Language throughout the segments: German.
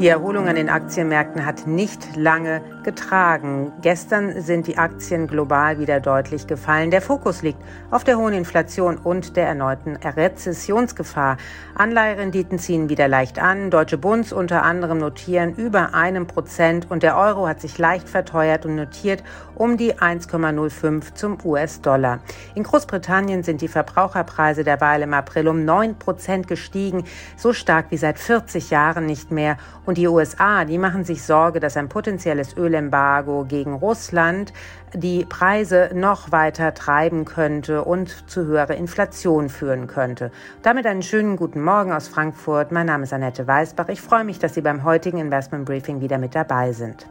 Die Erholung an den Aktienmärkten hat nicht lange getragen. Gestern sind die Aktien global wieder deutlich gefallen. Der Fokus liegt auf der hohen Inflation und der erneuten Rezessionsgefahr. Anleiherenditen ziehen wieder leicht an. Deutsche Bunds unter anderem notieren über einem Prozent und der Euro hat sich leicht verteuert und notiert um die 1,05 zum US-Dollar. In Großbritannien sind die Verbraucherpreise derweil im April um 9 Prozent gestiegen, so stark wie seit 40 Jahren nicht mehr. Und die USA, die machen sich Sorge, dass ein potenzielles Ölembargo gegen Russland die Preise noch weiter treiben könnte und zu höherer Inflation führen könnte. Damit einen schönen guten Morgen aus Frankfurt. Mein Name ist Annette Weißbach. Ich freue mich, dass Sie beim heutigen Investment Briefing wieder mit dabei sind.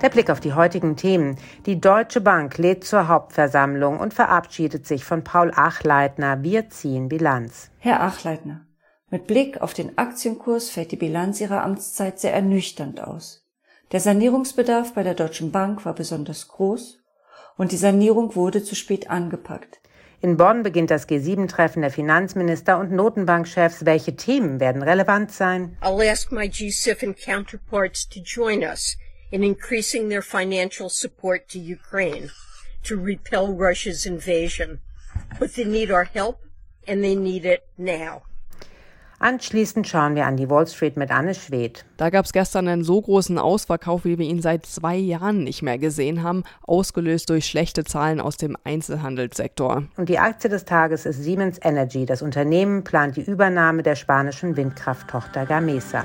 Der Blick auf die heutigen Themen. Die Deutsche Bank lädt zur Hauptversammlung und verabschiedet sich von Paul Achleitner. Wir ziehen Bilanz. Herr Achleitner, mit Blick auf den Aktienkurs fällt die Bilanz Ihrer Amtszeit sehr ernüchternd aus. Der Sanierungsbedarf bei der Deutschen Bank war besonders groß und die Sanierung wurde zu spät angepackt. In Bonn beginnt das G7-Treffen der Finanzminister und Notenbankchefs. Welche Themen werden relevant sein? I'll ask my G7 counterparts to join us in increasing their financial support to Ukraine to repel Russia's invasion. But they need our help and they need it now. Anschließend schauen wir an die Wall Street mit Anne Schwedt. Da gab es gestern einen so großen Ausverkauf, wie wir ihn seit zwei Jahren nicht mehr gesehen haben, ausgelöst durch schlechte Zahlen aus dem Einzelhandelssektor. Und die Aktie des Tages ist Siemens Energy. Das Unternehmen plant die Übernahme der spanischen Windkrafttochter Gamesa.